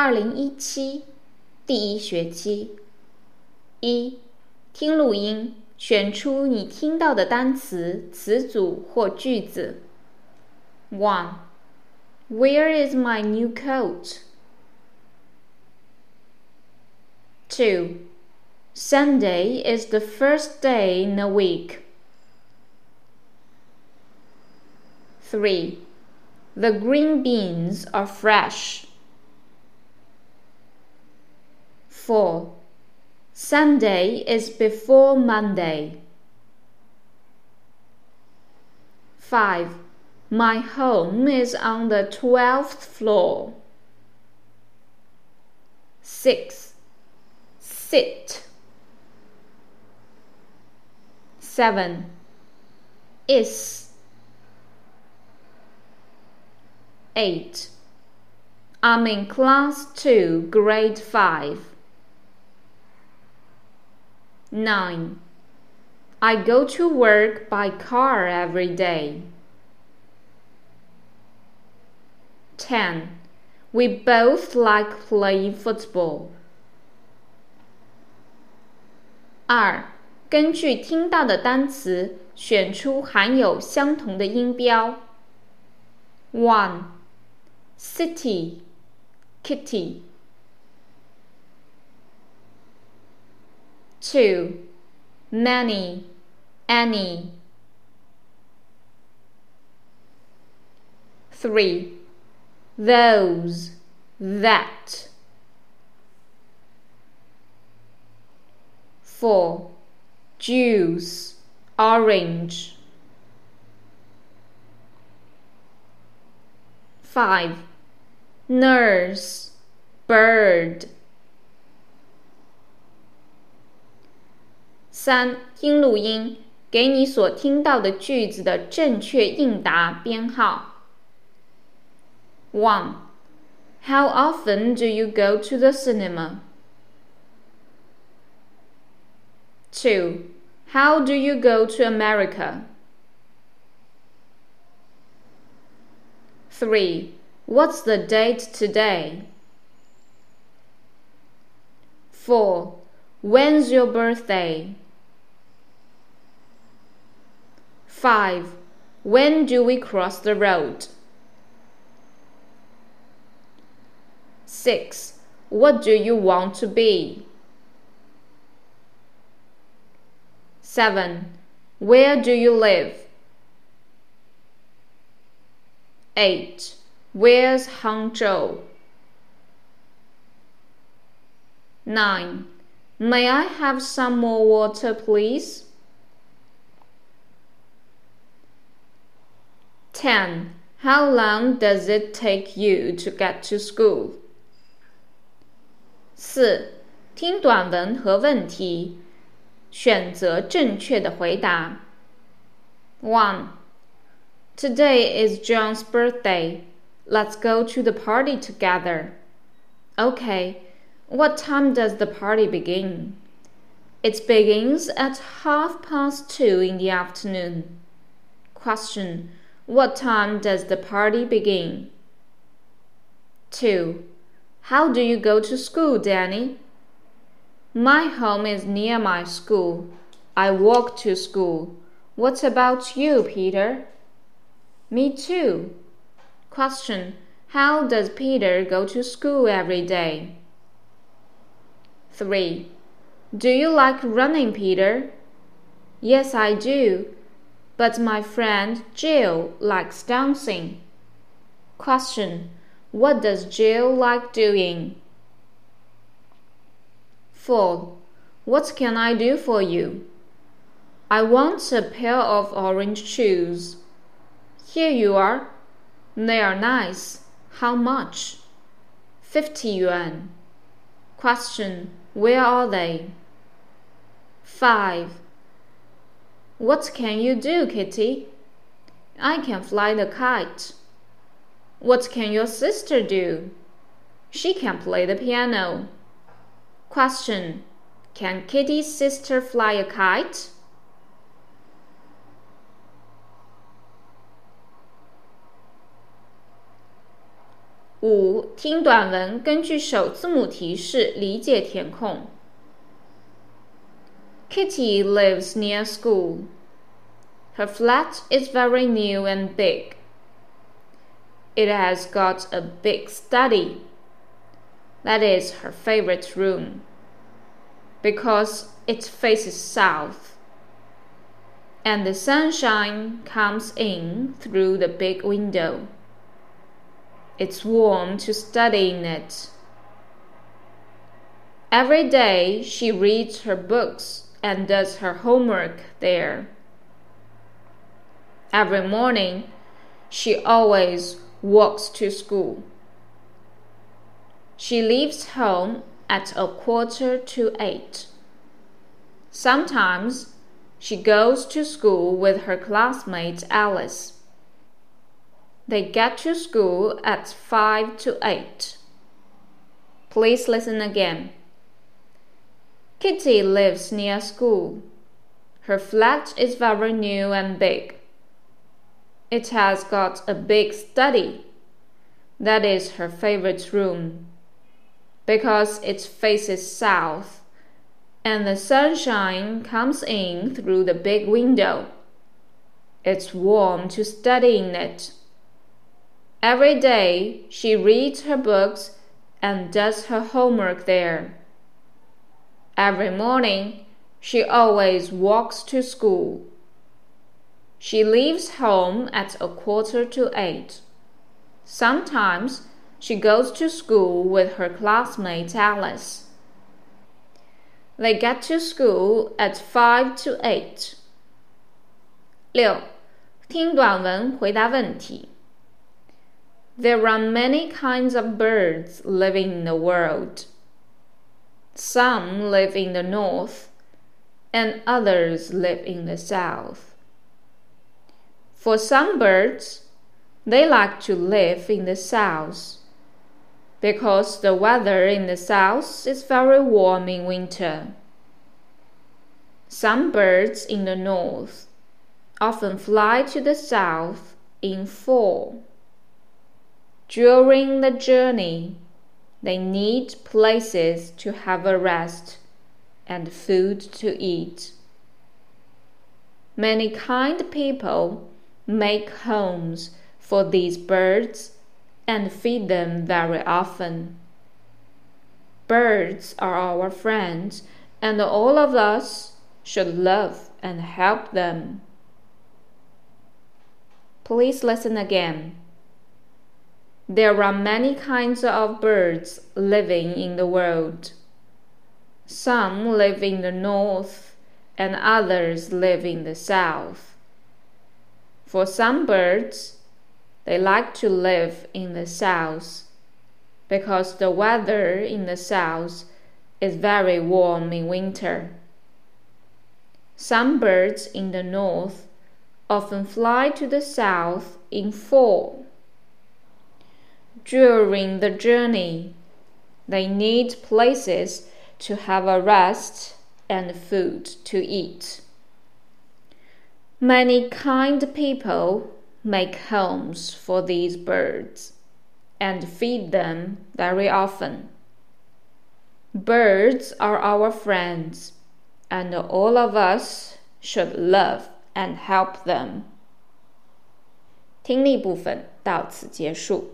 二零一七第一学期。一、听录音，选出你听到的单词、词组或句子。One. Where is my new coat? Two. Sunday is the first day in a week. Three. The green beans are fresh. 4. Sunday is before Monday. 5. My home is on the 12th floor. 6. Sit. 7. Is. 8. I'm in class 2, grade 5. 9. I go to work by car every day. 10. We both like playing football. 二，根据听到的单词选出含有相同的音标。One, city, kitty. Two, many, any. Three, those, that. Four, juice, orange. Five, nurse, bird. 三、听录音，给你所听到的句子的正确应答编号。One. How often do you go to the cinema? Two. How do you go to America? Three. What's the date today? Four. When's your birthday? 5. When do we cross the road? 6. What do you want to be? 7. Where do you live? 8. Where's Hangzhou? 9. May I have some more water, please? 10. How long does it take you to get to school? 四、听短文和问题，选择正确的回答。One. Today is John's birthday. Let's go to the party together. Okay. What time does the party begin? It begins at half past two in the afternoon. Question. what time does the party begin? 2. How do you go to school, Danny? My home is near my school. I walk to school. What about you, Peter? Me too. Question. How does Peter go to school every day? 3. Do you like running, Peter? Yes, I do but my friend Jill likes dancing. Question What does Jill like doing? 4. What can I do for you? I want a pair of orange shoes. Here you are. They are nice. How much? 50 yuan. Question Where are they? 5. What can you do, Kitty? I can fly the kite. What can your sister do? She can play the piano. Question Can Kitty's sister fly a kite? 五、听短文，根据首字母提示理解填空。 Kitty lives near school. Her flat is very new and big. It has got a big study. That is her favorite room because it faces south and the sunshine comes in through the big window. It's warm to study in it. Every day she reads her books and does her homework there. Every morning she always walks to school. She leaves home at a quarter to eight. Sometimes she goes to school with her classmate Alice. They get to school at 5 to 8. Please listen again. Kitty lives near school. Her flat is very new and big. It has got a big study. That is her favorite room because it faces south and the sunshine comes in through the big window. It's warm to study in it. Every day she reads her books and does her homework there. Every morning she always walks to school. She leaves home at a quarter to eight. Sometimes she goes to school with her classmate Alice. They get to school at five to eight. 六，听短文回答问题。There are many kinds of birds living in the world. Some live in the north, and others live in the south. For some birds, they like to live in the south because the weather in the south is very warm in winter. Some birds in the north often fly to the south in fall. During the journey, they need places to have a rest and food to eat. Many kind people make homes for these birds and feed them very often. Birds are our friends, and all of us should love and help them. Please listen again. There are many kinds of birds living in the world. Some live in the north, and others live in the south. For some birds, they like to live in the south because the weather in the south is very warm in winter. Some birds in the north often fly to the south in fall During the journey, they need places to have a rest and food to eat. Many kind people make homes for these birds and feed them very often. Birds are our friends, and all of us should love and help them. 听力部分到此结束。